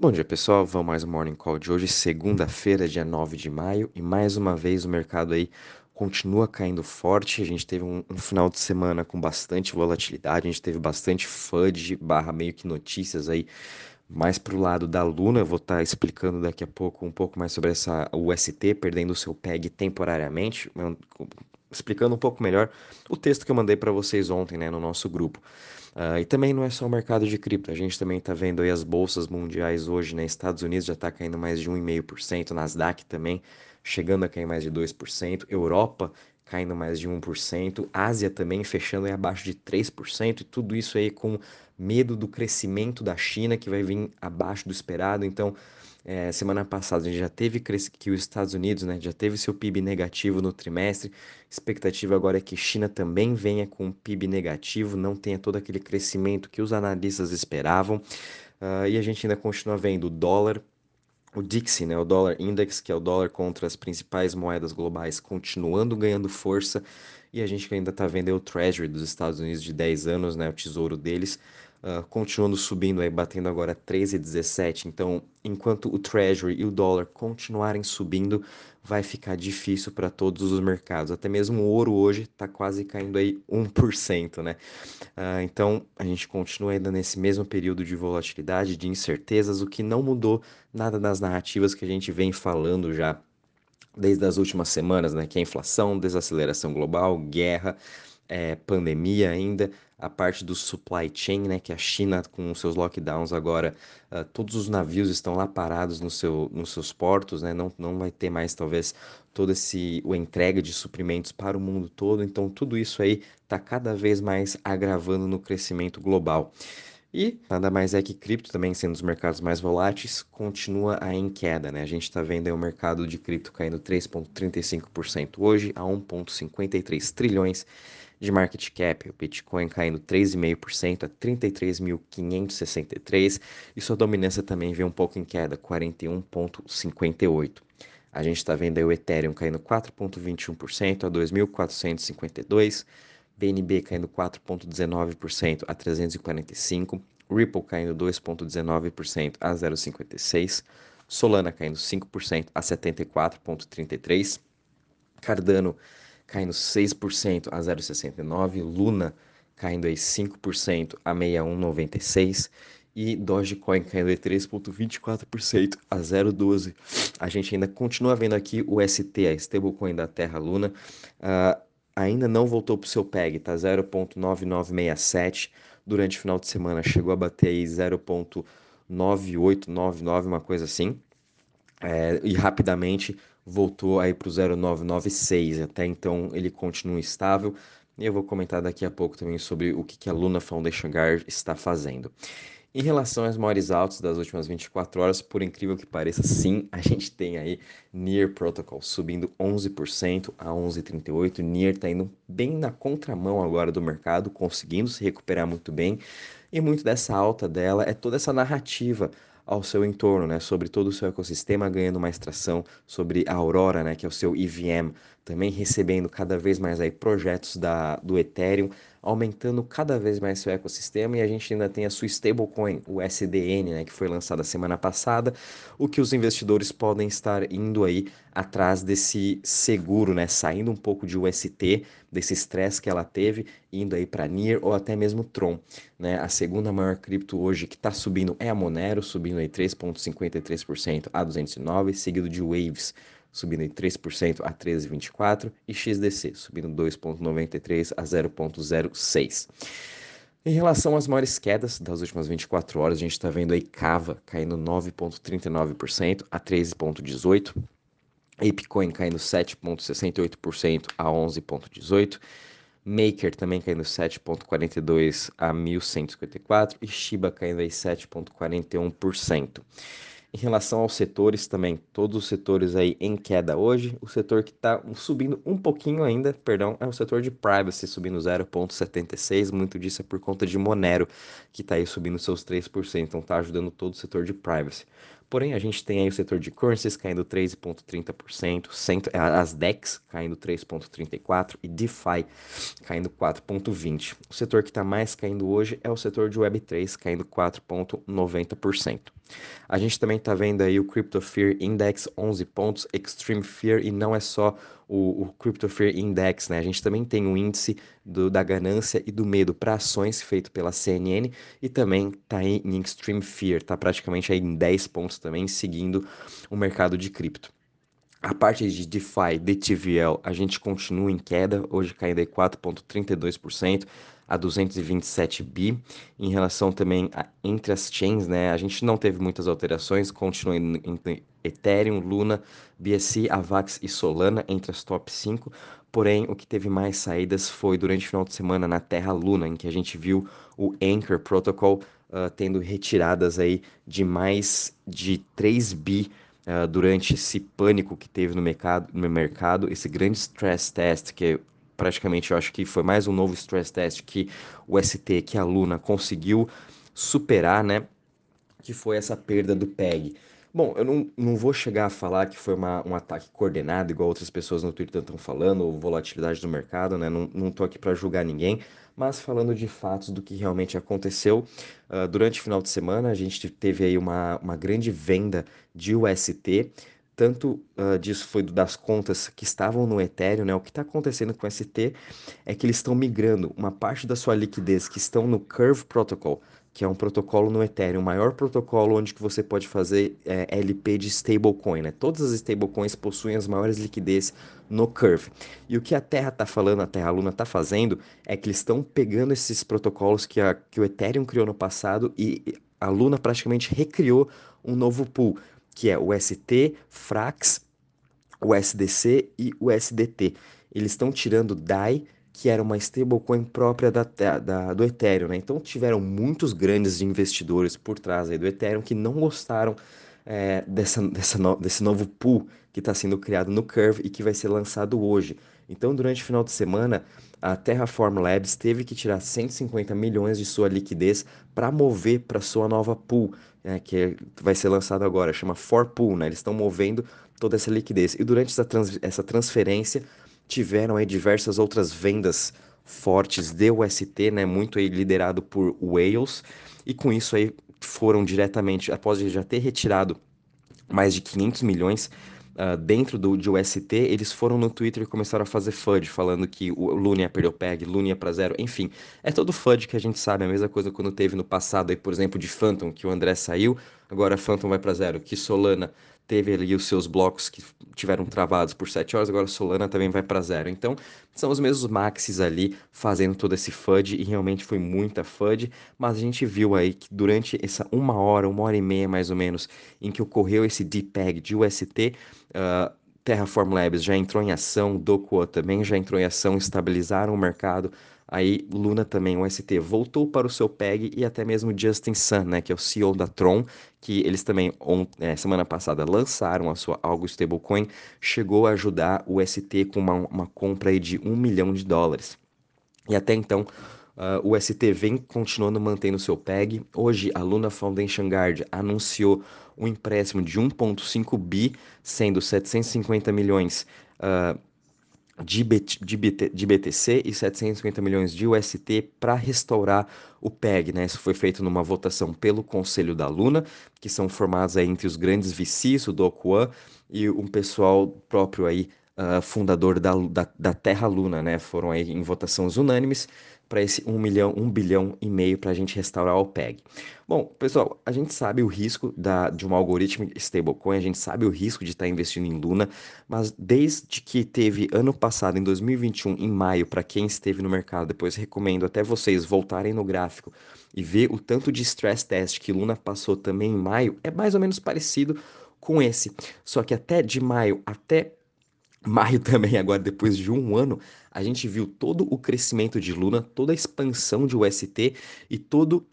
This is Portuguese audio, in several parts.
Bom dia pessoal, vamos mais um Morning Call de hoje, segunda-feira, dia 9 de maio, e mais uma vez o mercado aí continua caindo forte. A gente teve um, um final de semana com bastante volatilidade, a gente teve bastante FUD barra meio que notícias aí mais para o lado da Luna. Eu vou estar tá explicando daqui a pouco um pouco mais sobre essa UST perdendo o seu PEG temporariamente, explicando um pouco melhor o texto que eu mandei para vocês ontem né, no nosso grupo. Uh, e também não é só o mercado de cripto, a gente também está vendo aí as bolsas mundiais hoje, né? Estados Unidos já está caindo mais de 1,5%, Nasdaq também chegando a cair mais de 2%, Europa caindo mais de 1%, Ásia também fechando aí abaixo de 3%, e tudo isso aí com medo do crescimento da China que vai vir abaixo do esperado. Então, é, semana passada a gente já teve que os Estados Unidos né, já teve seu PIB negativo no trimestre. Expectativa agora é que China também venha com PIB negativo, não tenha todo aquele crescimento que os analistas esperavam. Uh, e a gente ainda continua vendo o dólar, o Dixie, né, o dólar index, que é o dólar contra as principais moedas globais, continuando ganhando força. E a gente ainda está vendo o Treasury dos Estados Unidos de 10 anos, né, o tesouro deles, uh, continuando subindo, aí, batendo agora 13,17. Então, enquanto o Treasury e o dólar continuarem subindo, vai ficar difícil para todos os mercados. Até mesmo o ouro hoje está quase caindo aí 1%, né? Uh, então, a gente continua ainda nesse mesmo período de volatilidade, de incertezas, o que não mudou nada das narrativas que a gente vem falando já desde as últimas semanas, né? Que é inflação, desaceleração global, guerra, é, pandemia ainda, a parte do supply chain, né, que a China com seus lockdowns agora, uh, todos os navios estão lá parados no seu, nos seus portos, né, não, não vai ter mais talvez todo esse o entrega de suprimentos para o mundo todo, então tudo isso aí está cada vez mais agravando no crescimento global. E nada mais é que cripto, também sendo os mercados mais voláteis, continua aí em queda, né? A gente está vendo o mercado de cripto caindo 3,35% hoje a 1,53 trilhões de market cap, o Bitcoin caindo 3,5% a 33.563 e sua dominância também veio um pouco em queda, 41,58%. A gente está vendo o Ethereum caindo 4,21% a 2.452, BNB caindo 4,19% a 345, Ripple caindo 2,19% a 0,56, Solana caindo 5% a 74,33, Cardano caindo 6% a 0,69, Luna caindo aí 5% a 61,96 e Dogecoin caindo aí 3,24% a 0,12. A gente ainda continua vendo aqui o ST, a stablecoin da Terra Luna, uh, ainda não voltou para o seu PEG, tá 0,9967 durante o final de semana, chegou a bater aí 0,9899, uma coisa assim, é, e rapidamente voltou aí para o 0996. Até então ele continua estável. E eu vou comentar daqui a pouco também sobre o que, que a Luna Foundation Guard está fazendo. Em relação às maiores altas das últimas 24 horas, por incrível que pareça, sim, a gente tem aí Near Protocol subindo 11% a 11,38. Near está indo bem na contramão agora do mercado, conseguindo se recuperar muito bem. E muito dessa alta dela é toda essa narrativa ao seu entorno, né, sobre todo o seu ecossistema ganhando mais tração, sobre a Aurora, né, que é o seu EVM, também recebendo cada vez mais aí projetos da, do Ethereum, aumentando cada vez mais seu ecossistema e a gente ainda tem a sua stablecoin, o SDN, né, que foi lançada semana passada, o que os investidores podem estar indo aí atrás desse seguro, né, saindo um pouco de UST, desse estresse que ela teve, indo aí para NIR ou até mesmo Tron, né? A segunda maior cripto hoje que está subindo é a Monero, subindo aí 3.53% a 209, seguido de Waves subindo em 3% a 13,24 e XDC subindo 2,93 a 0,06. Em relação às maiores quedas das últimas 24 horas, a gente está vendo aí Cava caindo 9,39% a 13,18%, Apecoin caindo 7,68% a 11,18%, Maker também caindo 7,42% a 1.154% e Shiba caindo aí 7,41%. Em relação aos setores também, todos os setores aí em queda hoje. O setor que está subindo um pouquinho ainda, perdão, é o setor de privacy subindo 0,76. Muito disso é por conta de Monero, que está aí subindo seus 3%, então está ajudando todo o setor de privacy. Porém, a gente tem aí o setor de currencies caindo 3,30%, as DEX caindo 3,34% e DeFi caindo 4,20%. O setor que está mais caindo hoje é o setor de Web3, caindo 4,90%. A gente também está vendo aí o Crypto Fear Index 11 pontos, Extreme Fear, e não é só o, o Crypto Fear Index, né? A gente também tem o índice do, da ganância e do medo para ações feito pela CNN e também está em, em Extreme Fear, está praticamente aí em 10 pontos também, seguindo o mercado de cripto. A parte de DeFi, DTVL, a gente continua em queda, hoje caindo aí 4,32% a 227 bi. Em relação também a, entre as chains, né, a gente não teve muitas alterações, continua entre Ethereum, Luna, BSC, Avax e Solana entre as top 5. Porém, o que teve mais saídas foi durante o final de semana na Terra Luna, em que a gente viu o Anchor Protocol uh, tendo retiradas aí de mais de 3 bi uh, durante esse pânico que teve no mercado, no mercado, esse grande stress test, que praticamente eu acho que foi mais um novo stress test que o ST, que a Luna conseguiu superar, né? Que foi essa perda do PEG. Bom, eu não, não vou chegar a falar que foi uma, um ataque coordenado, igual outras pessoas no Twitter estão falando, ou volatilidade do mercado, né? Não, não tô aqui para julgar ninguém, mas falando de fatos do que realmente aconteceu. Uh, durante o final de semana, a gente teve aí uma, uma grande venda de UST. Tanto uh, disso foi das contas que estavam no Ethereum, né? O que está acontecendo com o ST é que eles estão migrando uma parte da sua liquidez que estão no Curve Protocol, que é um protocolo no Ethereum, o maior protocolo onde que você pode fazer é, LP de stablecoin. Né? Todas as stablecoins possuem as maiores liquidez no Curve. E o que a Terra está falando, a Terra Luna está fazendo, é que eles estão pegando esses protocolos que, a, que o Ethereum criou no passado e a Luna praticamente recriou um novo pool, que é o ST, Frax, o SDC e o SDT. Eles estão tirando DAI que era uma stablecoin própria da, da, do Ethereum, né? Então tiveram muitos grandes investidores por trás do Ethereum que não gostaram é, dessa, dessa no, desse novo pool que está sendo criado no Curve e que vai ser lançado hoje. Então, durante o final de semana, a Terraform Labs teve que tirar 150 milhões de sua liquidez para mover para sua nova pool, né, que vai ser lançado agora, chama For Pool, né? Eles estão movendo toda essa liquidez. E durante essa, trans, essa transferência, tiveram aí diversas outras vendas fortes de UST, né, muito aí liderado por Wales, e com isso aí foram diretamente, após já ter retirado mais de 500 milhões uh, dentro do, de UST, eles foram no Twitter e começaram a fazer FUD, falando que o Luna o PEG, Luna ia pra zero, enfim. É todo FUD que a gente sabe, a mesma coisa quando teve no passado aí, por exemplo, de Phantom, que o André saiu, agora Phantom vai para zero, que Solana teve ali os seus blocos que tiveram travados por 7 horas, agora Solana também vai para zero. Então, são os mesmos maxis ali fazendo todo esse FUD e realmente foi muita FUD, mas a gente viu aí que durante essa uma hora, uma hora e meia mais ou menos, em que ocorreu esse DPEG de UST, uh, Terraform Labs já entrou em ação, Dokua também já entrou em ação, estabilizaram o mercado, Aí Luna também, o ST, voltou para o seu PEG e até mesmo Justin Sun, né, que é o CEO da Tron, que eles também on, é, semana passada lançaram a sua Algo Stablecoin, chegou a ajudar o ST com uma, uma compra de um milhão de dólares. E até então, uh, o ST vem continuando mantendo seu PEG. Hoje, a Luna Foundation Guard anunciou um empréstimo de 1,5 bi, sendo 750 milhões uh, de, BT, de BTC e 750 milhões de UST para restaurar o PEG. Né? Isso foi feito numa votação pelo Conselho da Luna, que são formados aí entre os grandes VCs, o Dokuan, e um pessoal próprio aí, uh, fundador da, da, da, Terra Luna, né? Foram aí em votações unânimes para esse 1 milhão, 1 bilhão e meio para a gente restaurar o PEG. Bom, pessoal, a gente sabe o risco da, de um algoritmo stablecoin, a gente sabe o risco de estar tá investindo em Luna, mas desde que teve ano passado, em 2021, em maio, para quem esteve no mercado, depois recomendo até vocês voltarem no gráfico e ver o tanto de stress test que Luna passou também em maio, é mais ou menos parecido com esse. Só que até de maio até maio também, agora depois de um ano, a gente viu todo o crescimento de Luna, toda a expansão de UST e todo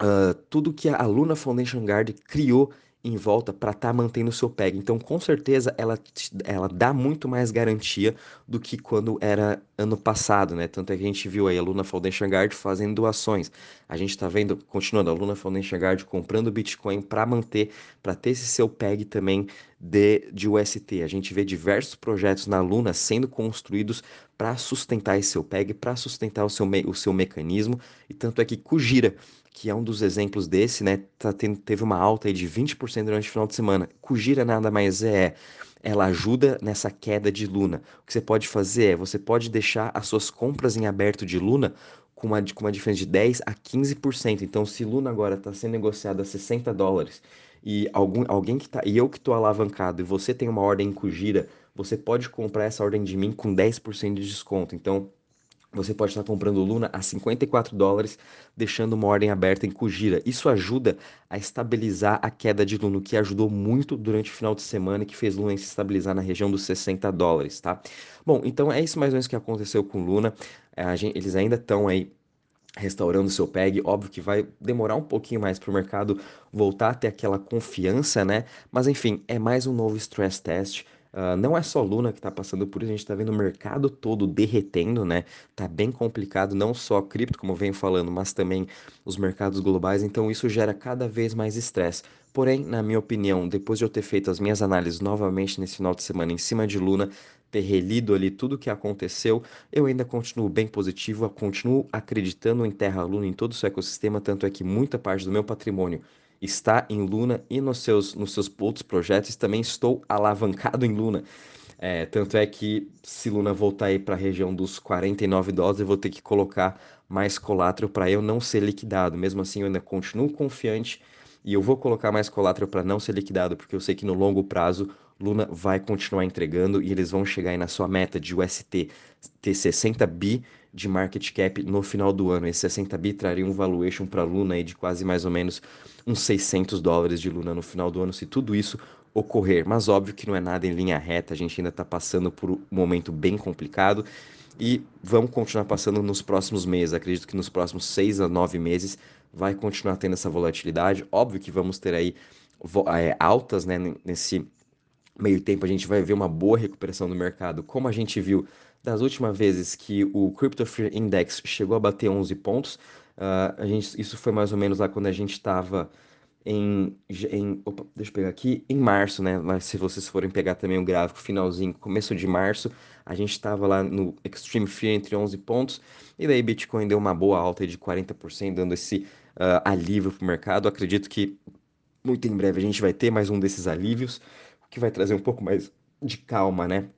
uh, tudo que a Luna Foundation Guard criou em volta para estar tá mantendo o seu PEG. Então, com certeza, ela, ela dá muito mais garantia do que quando era ano passado, né? Tanto é que a gente viu aí a Luna Guard fazendo doações. A gente está vendo, continuando, a Luna Guard comprando Bitcoin para manter, para ter esse seu PEG também de, de UST. A gente vê diversos projetos na Luna sendo construídos para sustentar esse seu PEG, para sustentar o seu, o seu mecanismo, e tanto é que Kujira, que é um dos exemplos desse, né, tá tendo, teve uma alta de 20% durante o final de semana. Kujira nada mais é, ela ajuda nessa queda de Luna. O que você pode fazer é, você pode deixar as suas compras em aberto de Luna com uma, com uma diferença de 10 a 15%. Então, se Luna agora está sendo negociada a 60 dólares e algum, alguém que tá, e eu que estou alavancado e você tem uma ordem em Kujira, você pode comprar essa ordem de mim com 10% de desconto. Então, você pode estar comprando Luna a 54 dólares, deixando uma ordem aberta em Kujira. Isso ajuda a estabilizar a queda de Luna, que ajudou muito durante o final de semana e que fez Luna se estabilizar na região dos 60 dólares, tá? Bom, então é isso mais ou menos que aconteceu com Luna. Gente, eles ainda estão aí restaurando seu PEG. Óbvio que vai demorar um pouquinho mais para o mercado voltar a ter aquela confiança, né? Mas enfim, é mais um novo stress test. Uh, não é só Luna que está passando por isso, a gente está vendo o mercado todo derretendo, né? Tá bem complicado, não só cripto, como eu venho falando, mas também os mercados globais, então isso gera cada vez mais estresse. Porém, na minha opinião, depois de eu ter feito as minhas análises novamente nesse final de semana em cima de Luna, ter relido ali tudo o que aconteceu, eu ainda continuo bem positivo, continuo acreditando em Terra Luna, em todo o seu ecossistema, tanto é que muita parte do meu patrimônio está em Luna e nos seus, nos seus outros projetos também estou alavancado em Luna. É, tanto é que se Luna voltar aí para a região dos 49 dólares, eu vou ter que colocar mais colátero para eu não ser liquidado. Mesmo assim, eu ainda continuo confiante e eu vou colocar mais colátero para não ser liquidado, porque eu sei que no longo prazo Luna vai continuar entregando e eles vão chegar aí na sua meta de UST ter 60 bi de market cap no final do ano. Esse 60 bi traria um valuation para Luna aí de quase mais ou menos uns 600 dólares de Luna no final do ano, se tudo isso ocorrer. Mas óbvio que não é nada em linha reta, a gente ainda está passando por um momento bem complicado e vamos continuar passando nos próximos meses. Acredito que nos próximos seis a nove meses vai continuar tendo essa volatilidade. Óbvio que vamos ter aí é, altas né, nesse meio tempo, a gente vai ver uma boa recuperação do mercado, como a gente viu das últimas vezes que o Crypto Fear Index chegou a bater 11 pontos. Uh, a gente, isso foi mais ou menos lá quando a gente estava em, em opa, deixa eu pegar aqui, em março, né? Mas se vocês forem pegar também o gráfico finalzinho, começo de março, a gente estava lá no Extreme Fear entre 11 pontos, e daí Bitcoin deu uma boa alta de 40%, dando esse uh, alívio para o mercado. Acredito que muito em breve a gente vai ter mais um desses alívios, que vai trazer um pouco mais de calma, né?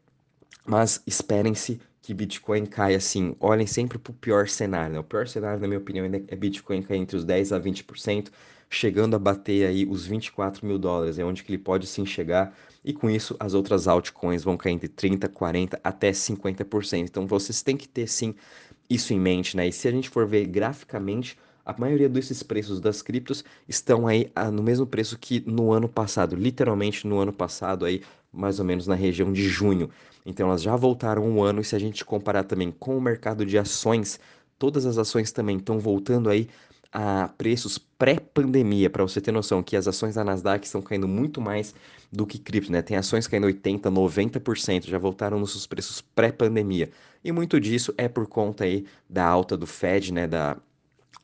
Mas esperem-se que Bitcoin caia assim. Olhem sempre para o pior cenário. Né? O pior cenário, na minha opinião, é Bitcoin cair entre os 10% a 20%, chegando a bater aí os 24 mil dólares. É onde que ele pode sim chegar. E com isso, as outras altcoins vão cair entre 30%, 40% até 50%. Então vocês têm que ter sim isso em mente, né? E se a gente for ver graficamente, a maioria desses preços das criptos estão aí ah, no mesmo preço que no ano passado, literalmente no ano passado aí, mais ou menos na região de junho. Então elas já voltaram um ano e se a gente comparar também com o mercado de ações, todas as ações também estão voltando aí a preços pré-pandemia, para você ter noção que as ações da Nasdaq estão caindo muito mais do que cripto, né? Tem ações caindo 80, 90%, já voltaram nos seus preços pré-pandemia. E muito disso é por conta aí da alta do Fed, né, da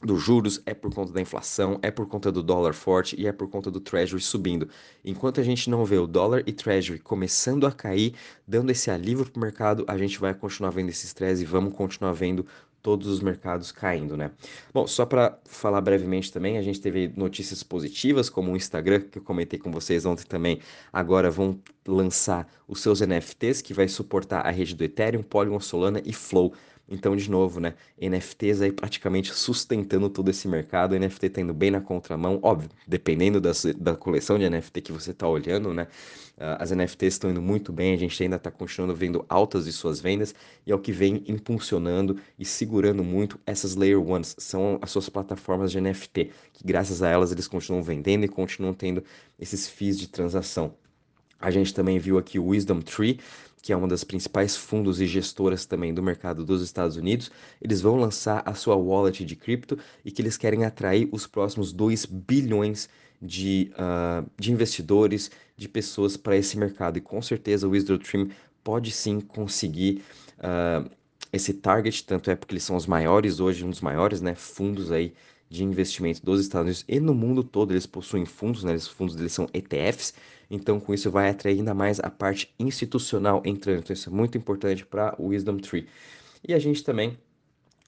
dos juros, é por conta da inflação, é por conta do dólar forte e é por conta do Treasury subindo. Enquanto a gente não vê o dólar e Treasury começando a cair, dando esse alívio para o mercado, a gente vai continuar vendo esse estresse e vamos continuar vendo todos os mercados caindo, né? Bom, só para falar brevemente também, a gente teve notícias positivas, como o Instagram, que eu comentei com vocês ontem também, agora vão lançar os seus NFTs, que vai suportar a rede do Ethereum, Polygon, Solana e Flow. Então, de novo, né? NFTs aí praticamente sustentando todo esse mercado. NFT tá indo bem na contramão, óbvio, dependendo das, da coleção de NFT que você tá olhando, né? Uh, as NFTs estão indo muito bem, a gente ainda está continuando vendo altas de suas vendas e é o que vem impulsionando e segurando muito essas Layer Ones, são as suas plataformas de NFT, que graças a elas eles continuam vendendo e continuam tendo esses FIIs de transação. A gente também viu aqui o Wisdom Tree, que é uma das principais fundos e gestoras também do mercado dos Estados Unidos, eles vão lançar a sua wallet de cripto e que eles querem atrair os próximos 2 bilhões de, uh, de investidores, de pessoas para esse mercado. E com certeza o WisdomTree pode sim conseguir uh, esse target, tanto é porque eles são os maiores hoje, um dos maiores né, fundos aí de investimento dos Estados Unidos e no mundo todo eles possuem fundos, né? Os fundos deles são ETFs, então com isso vai atrair ainda mais a parte institucional entrando. Então isso é muito importante para o Wisdom Tree. E a gente também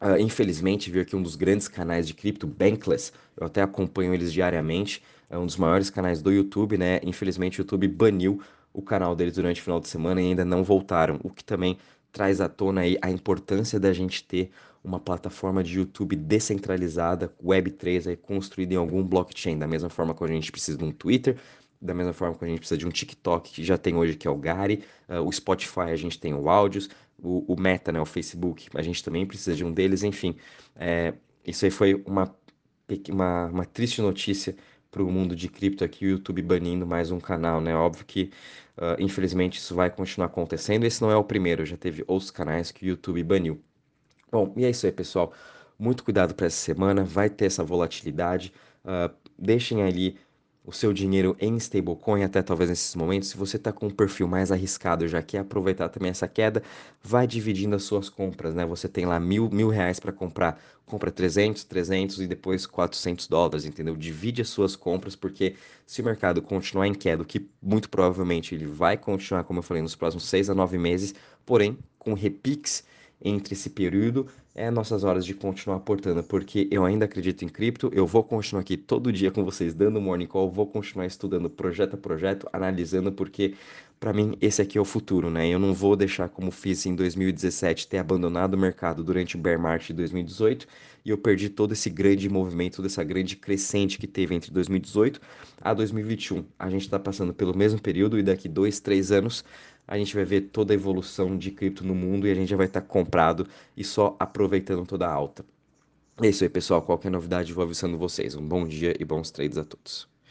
Uh, infelizmente, viu aqui um dos grandes canais de cripto, Bankless. Eu até acompanho eles diariamente. É um dos maiores canais do YouTube, né? Infelizmente, o YouTube baniu o canal deles durante o final de semana e ainda não voltaram. O que também traz à tona aí a importância da gente ter uma plataforma de YouTube descentralizada, Web3, aí, construída em algum blockchain, da mesma forma que a gente precisa de um Twitter, da mesma forma que a gente precisa de um TikTok, que já tem hoje, que é o Gary, uh, o Spotify, a gente tem o Áudios, o, o, Meta, né, o Facebook, a gente também precisa de um deles, enfim. É, isso aí foi uma, uma, uma triste notícia para o mundo de cripto aqui, o YouTube banindo mais um canal, né? Óbvio que, uh, infelizmente, isso vai continuar acontecendo. Esse não é o primeiro, já teve outros canais que o YouTube baniu. Bom, e é isso aí, pessoal. Muito cuidado para essa semana, vai ter essa volatilidade. Uh, deixem ali o seu dinheiro em stablecoin até talvez nesses momentos. Se você está com um perfil mais arriscado, já quer aproveitar também essa queda, vai dividindo as suas compras, né? Você tem lá mil, mil reais para comprar, compra 300, 300 e depois 400 dólares, entendeu? Divide as suas compras, porque se o mercado continuar em queda, que muito provavelmente ele vai continuar, como eu falei, nos próximos 6 a 9 meses, porém, com repiques entre esse período é nossas horas de continuar aportando, porque eu ainda acredito em cripto, eu vou continuar aqui todo dia com vocês dando morning call, vou continuar estudando projeto a projeto, analisando, porque para mim esse aqui é o futuro, né? Eu não vou deixar como fiz em 2017 ter abandonado o mercado durante o bear market de 2018 e eu perdi todo esse grande movimento, toda essa grande crescente que teve entre 2018 a 2021. A gente está passando pelo mesmo período e daqui dois, três anos a gente vai ver toda a evolução de cripto no mundo e a gente já vai estar comprado e só aproveitando toda a alta. É isso aí, pessoal. Qualquer novidade, vou avisando vocês. Um bom dia e bons trades a todos.